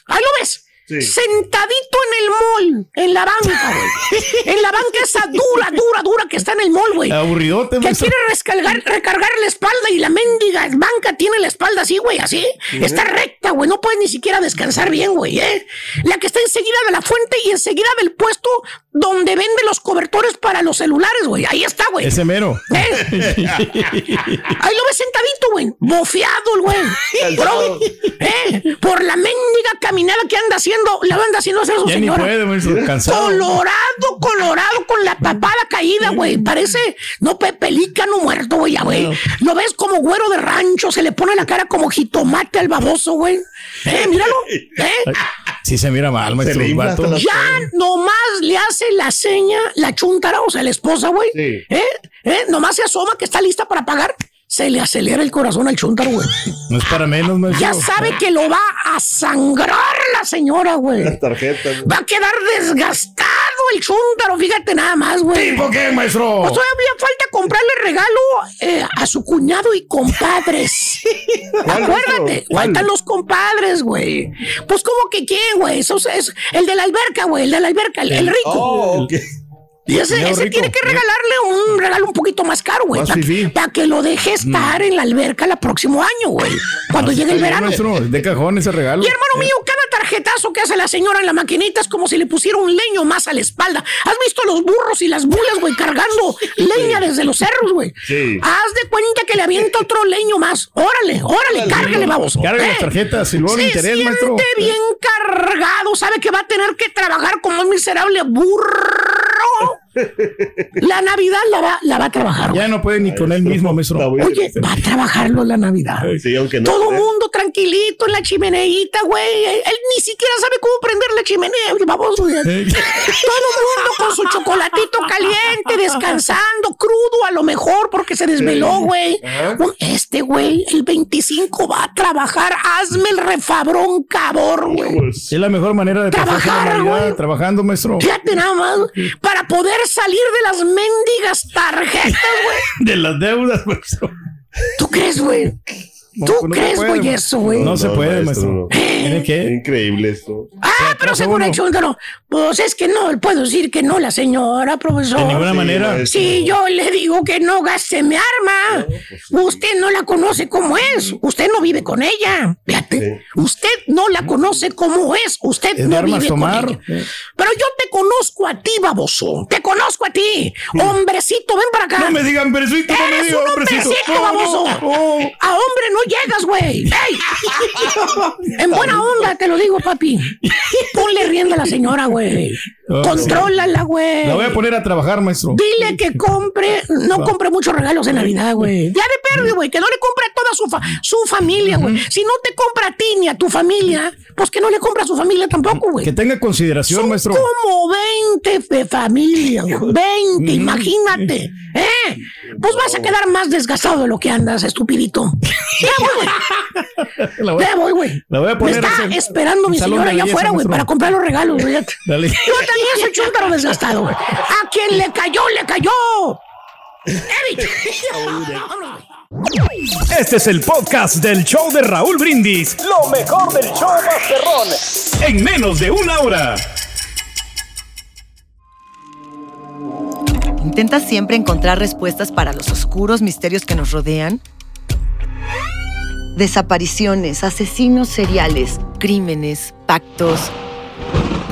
Ahí lo ves. Sí. Sentadito en el mall, en la banca, güey. En la banca esa dura, dura, dura que está en el mall, güey. Aburridote, Que quiere rescargar, recargar la espalda y la mendiga banca tiene la espalda así, güey, así. Sí. Está recta, güey. No puedes ni siquiera descansar bien, güey, ¿eh? La que está enseguida de la fuente y enseguida del puesto donde vende los cobertores para los celulares, güey. Ahí está, güey. Ese mero. Ahí lo ves sentadito, güey. Bofeado el güey. Eh, por la mendiga caminada que anda haciendo, la anda haciendo hacer su Ya ni señora. puede, maestro, cansado. Colorado, colorado, con la papada caída, güey. Parece, no, pe- pelícano muerto, güey, ya, güey. Lo ves como güero de rancho, se le pone la cara como jitomate al baboso, güey. Eh, míralo. Eh. Sí se mira mal, maestro. Ya nomás le hace la seña la chuntara, o sea, la esposa, güey. ¿Eh? ¿Eh? Nomás se asoma que está lista para pagar. Se le acelera el corazón al chuntaro, güey. No es para menos, maestro. Ya sabe que lo va a sangrar la señora, güey. Las tarjetas. Va a quedar desgastado el chúntaro, fíjate nada más, güey. ¿Tipo qué, maestro? Pues todavía falta comprarle regalo eh, a su cuñado y compadres. ¿Cuál, Acuérdate, faltan los compadres, güey. Pues como que quién, güey. Eso es- es el de la alberca, güey, el de la alberca, el, el rico. Oh, ok. Y ese, ese tiene que regalarle un regalo un poquito más caro, güey. Más Para que lo deje estar en la alberca el próximo año, güey. Cuando Así llegue el verano. de cajón ese regalo. Y hermano mío, cada tarjetazo que hace la señora en la maquinita es como si le pusiera un leño más a la espalda. ¿Has visto los burros y las bulas, güey, cargando leña desde los cerros, güey? Sí. Haz de cuenta que le avienta otro leño más. Órale, órale, cárgale, vamos. Carga las tarjetas y luego Se interés, siente maestro. bien cargado, sabe que va a tener que trabajar como un miserable burro. La Navidad la va, la va a trabajar. güey. Ya no puede ni con él mismo, maestro. Oye, va a trabajarlo la Navidad. Sí, aunque no. Todo ¿eh? mundo tranquilito en la chimeneita, güey. Él, él ni siquiera sabe cómo prender la chimenea, güey, baboso, güey. Todo mundo con su chocolatito caliente, descansando, crudo a lo mejor porque se desveló, güey. Este güey, el 25 va a trabajar. Hazme el refabrón cabor, güey. Es la mejor manera de la Trabajar, Navidad, güey. trabajando, maestro. Fíjate nada más, para poder salir de las mendigas tarjetas, güey. De las deudas, maestro. ¿Tú crees, güey? No, ¿Tú pues no se crees, puede, güey, eso, güey? No se puede, maestro, maestro. no. ¿Tiene qué? Increíble esto. Ah, pero según el chúntaro, pues es que no puedo decir que no, la señora, profesor. De ninguna manera. Si yo le digo que no gaste mi arma, usted no la conoce como es, usted no vive con ella. Fíjate, usted no la conoce como es, usted Es no vive tomar. con ella. Pero yo te conozco a ti, baboso. Te conozco a ti. Hombrecito, ven para acá. No me digan hombrecito, no me Eres digan un hombrecito. hombrecito, No, baboso. no, no. A hombre no llegas, güey. ¡Ey! En buena onda, te lo digo, papi. Ponle rienda a la señora, güey. Ah, Contrólala, güey. La voy a poner a trabajar, maestro. Dile que compre, no compre muchos regalos de Navidad, güey. Ya de perde, güey, que no le compre a toda su, fa- su familia, güey. Si no te compra a ti ni a tu familia, pues que no le compre a su familia tampoco, güey. Que tenga consideración, maestro. Como 20 de familia, güey. 20, imagínate. ¿Eh? Pues vas a quedar más desgastado de lo que andas, estupidito. Ya voy, güey. Ya voy, güey. la voy a Me poner está ese- esperando mi señora allá afuera, güey, para comprar los regalos, güey. Dale. Yo también soy chúntaro desgastado, güey. A quien le cayó, le cayó. Este es el podcast del show de Raúl Brindis. Lo mejor del show Masterrón. En menos de una hora. ¿Intentas siempre encontrar respuestas para los oscuros misterios que nos rodean? Desapariciones, asesinos seriales, crímenes, pactos.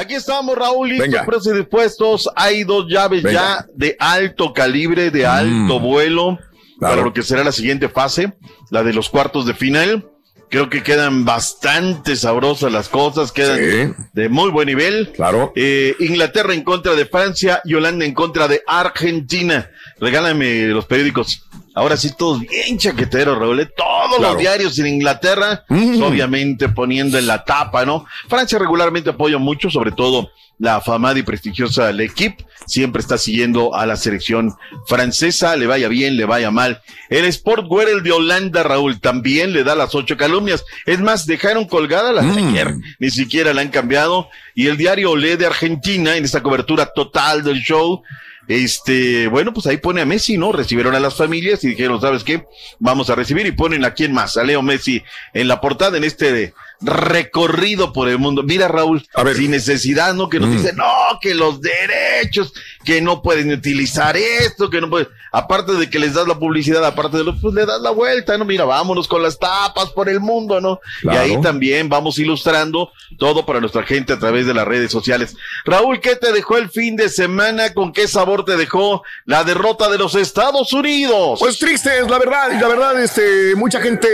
Aquí estamos, Raúl, listos, y dispuestos. Hay dos llaves Venga. ya de alto calibre, de alto vuelo. para lo que será la siguiente fase, la de los cuartos de final. Creo que quedan bastante sabrosas las cosas, quedan de muy buen nivel. Claro. Eh, Inglaterra en contra de Francia y Holanda en contra de Argentina. Regálame los periódicos. Ahora sí, todos bien chaqueteros, Raúl. ¿eh? Todos Claro. los diarios en Inglaterra, Mm. obviamente poniendo en la tapa, ¿no? Francia regularmente apoya mucho, sobre todo la afamada y prestigiosa L'Equipe. Siempre está siguiendo a la selección francesa, le vaya bien, le vaya mal. El Sport el de Holanda, Raúl, también le da las ocho calumnias. Es más, dejaron colgada la de ayer, ni siquiera la han cambiado. Y el diario Olé de Argentina, en esta cobertura total del show, este, bueno, pues ahí pone a Messi, ¿no? Recibieron a las familias y dijeron, ¿sabes qué? Vamos a recibir y ponen a quién más, a Leo Messi en la portada en este recorrido por el mundo. Mira, Raúl, sin necesidad, ¿no? Que nos Mm. dicen, no, que los derechos, que no pueden utilizar esto, que no pueden, aparte de que les das la publicidad, aparte de lo, pues le das la vuelta, ¿no? Mira, vámonos con las tapas por el mundo, ¿no? Claro. Y ahí también vamos ilustrando todo para nuestra gente a través de las redes sociales. Raúl, ¿qué te dejó el fin de semana? ¿Con qué sabor te dejó la derrota de los Estados Unidos? Pues triste es la verdad, y la verdad, este, mucha gente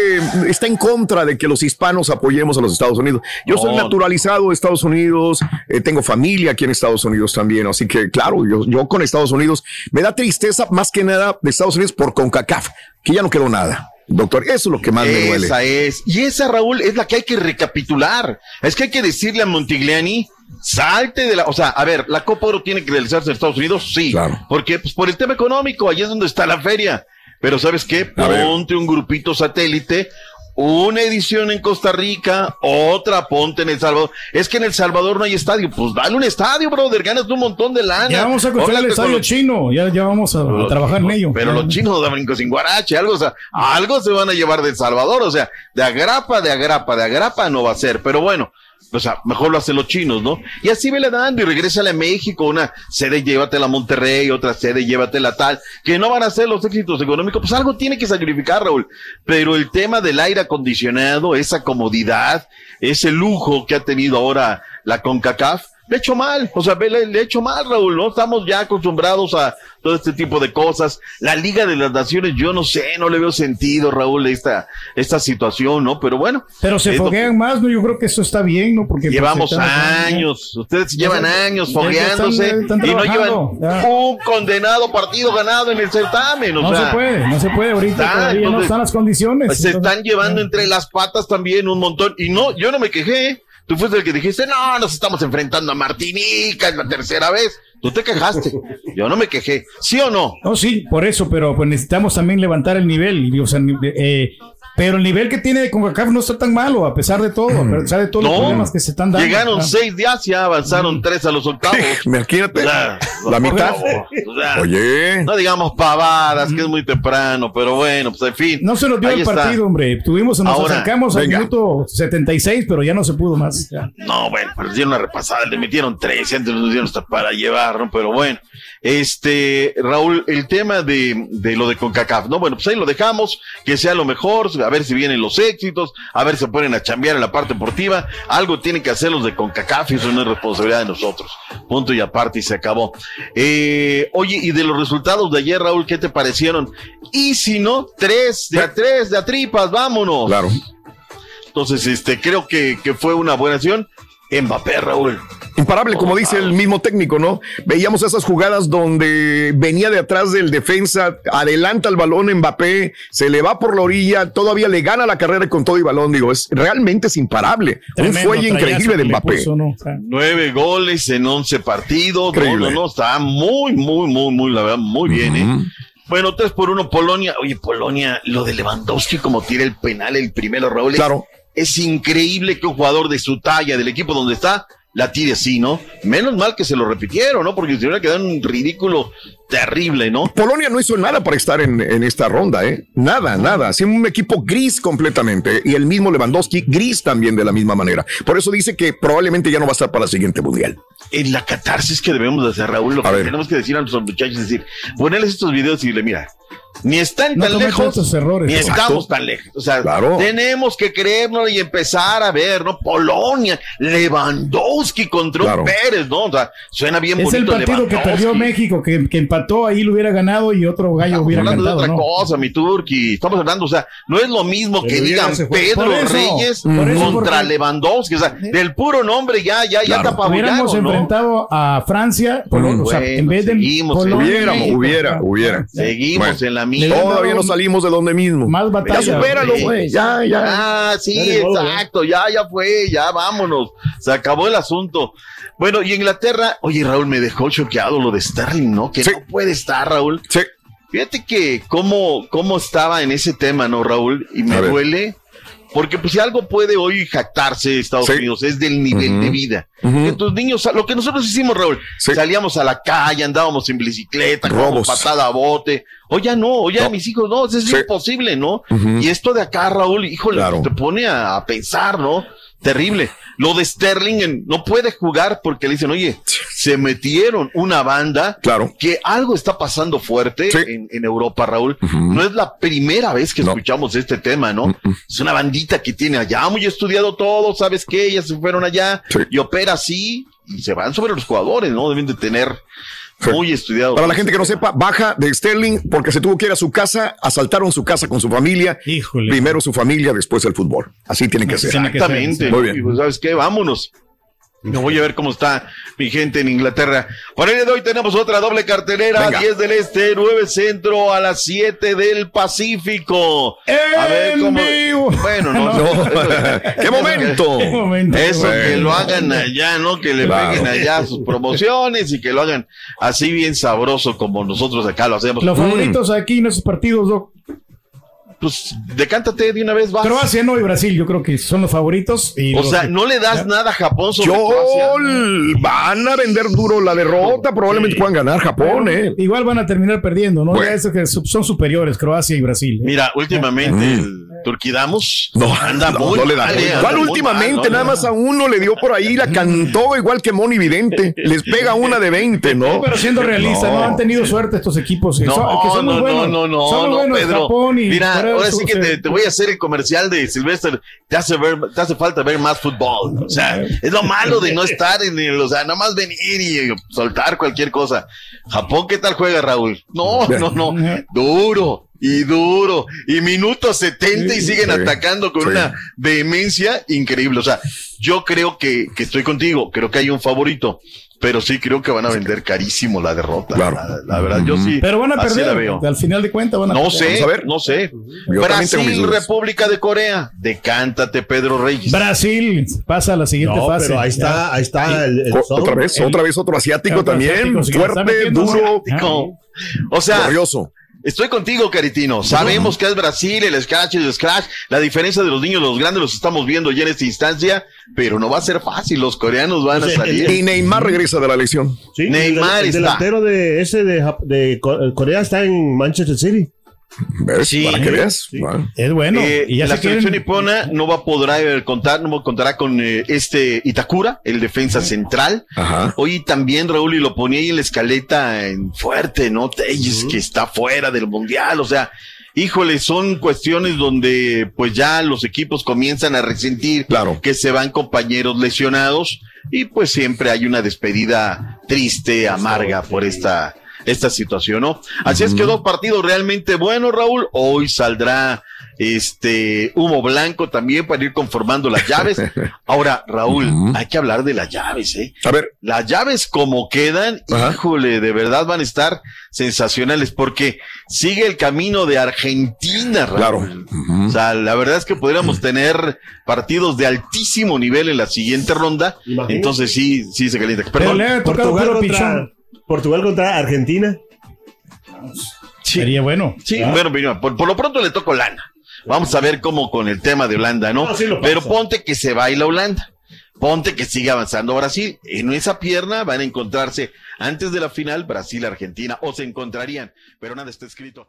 está en contra de que los hispanos apoyemos a los Estados Unidos. Yo soy naturalizado de Estados Unidos, eh, tengo familia aquí en Estados Unidos también, así que claro, yo, yo con Estados Unidos me da tristeza más que nada de Estados Unidos por CONCACAF, que ya no quedó nada. Doctor, eso es lo que más me duele. Esa es. Y esa, Raúl, es la que hay que recapitular. Es que hay que decirle a Montigliani, salte de la. O sea, a ver, la Copa Oro tiene que realizarse en Estados Unidos, sí. Porque, pues, por el tema económico, ahí es donde está la feria. Pero, ¿sabes qué? Ponte un grupito satélite. Una edición en Costa Rica, otra ponte en El Salvador. Es que en El Salvador no hay estadio. Pues dale un estadio, brother. Ganas un montón de lana. Ya vamos a construir el con estadio los- chino, ya, ya vamos a, a trabajar en ello. pero los chinos brinco sin guarache, algo, o sea, algo se van a llevar de El Salvador, o sea, de agrapa, de agrapa, de agrapa no va a ser, pero bueno, o sea, mejor lo hacen los chinos, ¿no? Y así vele dando y regrésale a México, una sede llévatela a Monterrey, otra sede llévatela a tal, que no van a ser los éxitos económicos, pues algo tiene que sacrificar, Raúl, pero el tema del aire acondicionado, esa comodidad, ese lujo que ha tenido ahora la CONCACAF, le he hecho mal, o sea, le, le he hecho mal, Raúl, ¿no? Estamos ya acostumbrados a todo este tipo de cosas. La Liga de las Naciones, yo no sé, no le veo sentido, Raúl, esta, esta situación, ¿no? Pero bueno. Pero se que- foguean más, ¿no? Yo creo que eso está bien, ¿no? Porque pues, Llevamos años, ustedes llevan años fogueándose están- están y no llevan ya. un condenado partido ganado en el certamen. O No sea, se puede, no se puede ahorita, está, no están las condiciones. Se Entonces, están llevando entre las patas también un montón. Y no, yo no me quejé. Tú fuiste el que dijiste, no, nos estamos enfrentando a Martinica, es la tercera vez. Tú te quejaste. Yo no me quejé. ¿Sí o no? No, sí, por eso, pero pues necesitamos también levantar el nivel. O sea, eh, pero el nivel que tiene CONCACAF no está tan malo, a pesar de todo, a pesar de todos los No. problemas que se están dando. Llegaron seis días, ya avanzaron tres a los octavos. Imagínate, O sea, la por mitad. sea, Oye. No digamos pavadas, que es muy temprano, pero bueno, pues en fin. No se nos dio ahí el está. partido, hombre. Tuvimos, nos Ahora, acercamos al venga. minuto 76, pero ya no se pudo más. Ya. No, bueno, pero dieron una repasada, le metieron tres, y antes nos dieron hasta para llevar, ¿no? Pero bueno, este, Raúl, el tema de, de lo de CONCACAF, ¿no? Bueno, pues ahí lo dejamos, que sea lo mejor, a ver si vienen los éxitos, a ver si se ponen a chambear en la parte deportiva, algo tienen que hacer los de CONCACAF y eso no es responsabilidad de nosotros. Punto y aparte y se acabó. Eh, oye, y de los resultados de ayer, Raúl, ¿qué te parecieron? Y si no, tres, de a tres, de a tripas, vámonos. Claro. Entonces, este, creo que, que fue una buena acción. Mbappé, Raúl. Imparable, como dice el mismo técnico, ¿no? Veíamos esas jugadas donde venía de atrás del defensa, adelanta el balón Mbappé, se le va por la orilla, todavía le gana la carrera con todo y balón. Digo, es realmente es imparable. Tremendo Un fuelle increíble de Mbappé. puso, ¿no? O sea, Nueve goles en once partidos. No, Increíble. no, no, está muy, muy, muy, muy, la verdad, muy bien, ¿eh? Bueno, tres por uno Polonia. Oye, Polonia, lo de Lewandowski como tira el penal, el primero, Raúl. es- Claro. Es increíble que un jugador de su talla, del equipo donde está, la tire así, ¿no? Menos mal que se lo repitieron, ¿no? Porque se hubiera quedado un ridículo terrible, ¿no? Polonia no hizo nada para estar en, en esta ronda, ¿eh? Nada, nada. Así un equipo gris completamente. Y el mismo Lewandowski gris también de la misma manera. Por eso dice que probablemente ya no va a estar para el siguiente mundial. En la catarsis que debemos de hacer, Raúl, lo que ver. tenemos que decir a nuestros muchachos es decir, ponerles estos videos y le mira, Ni están No tan lejos, esos errores. ni Exacto. estamos tan lejos. O sea, Claro. tenemos que creernos y empezar a ver, ¿no? Polonia, Lewandowski contra un Claro. Pérez, ¿no? O sea, suena bien Es el bonito partido que perdió. México, que, que empató, ahí lo hubiera ganado y otro gallo Estamos hubiera hablando de otra ¿no? cosa, mi Turki. Estamos hablando, o sea, no es lo mismo que Pero digan. Pedro Por eso, Reyes por eso, contra porque- Lewandowski. O sea, del puro nombre ya, ya, ya te Hubiéramos ¿no? enfrentado a Francia, Polo- o sea, en vez de seguimos, Polonia, Hubiéramos, México, hubiera, hubiera. Seguimos Bueno, en la Todavía no salimos de donde mismo. Más Ya batalla. supéralo, Sí. güey. Ya, ya. Ah, sí, Ya modo, exacto, ya, ya fue, ya vámonos. Se acabó el asunto. Bueno, y Inglaterra, oye, Raúl, me dejó choqueado lo de Sterling, ¿no? Que Sí. no puede estar, Raúl. Sí. Fíjate que cómo, cómo estaba en ese tema, ¿no, Raúl? Y me A ver. duele. Porque pues si algo puede hoy jactarse Estados Sí. Unidos es del nivel de vida. Que tus niños, lo que nosotros hicimos, Raúl, Sí. salíamos a la calle, andábamos en bicicleta, con patada a bote. O ya no, o ya No. mis hijos no, eso es Sí. imposible, ¿no? Y esto de acá, Raúl, híjole, Claro. te pone a, a pensar, ¿no? Terrible. Lo de Sterling en- no puede jugar porque le dicen, oye, se metieron una banda Claro. que algo está pasando fuerte Sí. en, en Europa, Raúl. No es la primera vez que No. escuchamos este tema, ¿no? Mm, mm. Es una bandita que tiene allá muy estudiado todo, ¿sabes qué? Ellas se fueron allá Sí. y opera así y se van sobre los jugadores, ¿no? Deben de tener. Muy estudiado. Para la gente que no sepa, baja de Sterling porque se tuvo que ir a su casa, asaltaron su casa con su familia. Híjole. Primero su familia, después el fútbol. Así tiene que Así ser. tiene que ser. Exactamente. Muy bien. Y pues, ¿sabes qué? Vámonos. Me voy a ver cómo está mi gente en Inglaterra. Para el día de hoy tenemos otra doble cartelera, Venga. 10 del Este, 9 Centro, a las 7 del Pacífico. A ver cómo... vivo. Bueno, no. No. ¡Qué momento! Qué momento. Eso que lo hagan allá, ¿no? Que le Claro. peguen allá sus promociones y que lo hagan así bien sabroso como nosotros acá lo hacemos. Los Mm. favoritos aquí en esos partidos, Doc. Pues decántate de una vez, vas. Croacia no y Brasil, yo creo que son los favoritos. Y O los sea, que- no le das nada a Japón sobre Yo Croacia. van a vender duro la derrota. Probablemente puedan ganar Japón, ¿eh? Igual van a terminar perdiendo, ¿no? Bueno. Ya eso que son superiores, Croacia y Brasil. ¿eh? Mira, últimamente Mm. el Turquidamos No, anda no, muy no le da. mal, eh, anda ¿Cuál muy últimamente? mal, ¿no? Nada más a uno le dio por ahí, la cantó igual que Moni Vidente. Les pega una de 20, ¿no? Pero siendo realista, no. han tenido suerte estos equipos. que No, son, que son muy no, buenos. no, no, Son no, buenos, Pedro. Japón y Mira, ahora sí que se- te, te voy a hacer el comercial de Silvestre. Te hace ver, te hace falta ver más fútbol. O sea, es lo malo de no estar en el, o sea, nada más venir y soltar cualquier cosa. Japón, ¿qué tal juega, Raúl? No, no, no. Duro. Y duro, y minuto 70 y siguen Sí, atacando con sí. una vehemencia increíble. O sea, yo creo que, que estoy contigo, creo que hay un favorito, pero sí creo que van a vender carísimo la derrota. Claro. La, la verdad, yo sí. Pero van a perder. la veo. Al final de cuentas van a No perder. sé, Vamos a ver. no sé. Yo Brasil. República de Corea. Decántate, Pedro Reyes. Brasil pasa a la siguiente No, fase. pero ahí está, ahí está el, otra vez, el- otra vez otro asiático también. asiático, fuerte, duro, Asiático. O sea, glorioso. Estoy contigo, Caritino. Sabemos que es Brasil, el scratch, el scratch. La diferencia de los niños, los grandes, los estamos viendo ya en esta instancia, pero no va a ser fácil. Los coreanos van a O sea, el- salir. Y Neymar regresa de la lesión. Sí, Neymar el, el está. delantero de ese de, Corea está en Manchester City. ¿Ves? Sí. Para que veas. Es bueno. Eh, y ya la se quieren- selección nipona no va a poder contar, no contará con eh, este Itakura, el defensa central. Ajá. Hoy también Raúl y lo ponía ahí en la escaleta en fuerte, ¿no? Telles, que está fuera del mundial, o sea, híjole, son cuestiones donde pues ya los equipos comienzan a resentir Claro. que se van compañeros lesionados y pues siempre hay una despedida triste, amarga por esta esta situación, ¿no? Así es que dos partidos realmente buenos, Raúl. Hoy saldrá este humo blanco también para ir conformando las llaves. Ahora, Raúl, hay que hablar de las llaves, ¿eh? A ver, Las llaves como quedan, Ajá. híjole, de verdad van a estar sensacionales porque sigue el camino de Argentina, Raúl. claro. O sea, la verdad es que podríamos tener partidos de altísimo nivel en la siguiente ronda. Imagínate. Entonces sí, sí se calienta. Pero Perdón. le ha tocado Portugal puro. Portugal contra Argentina. Sí, Sería bueno. sí, Ah. bueno, mira, por, por lo pronto le toco Holanda. Vamos a ver cómo con el tema de Holanda, ¿no? Sí. Pero ponte que se baila Holanda. Ponte que siga avanzando Brasil. En esa pierna van a encontrarse antes de la final Brasil-Argentina o se encontrarían, pero nada está escrito.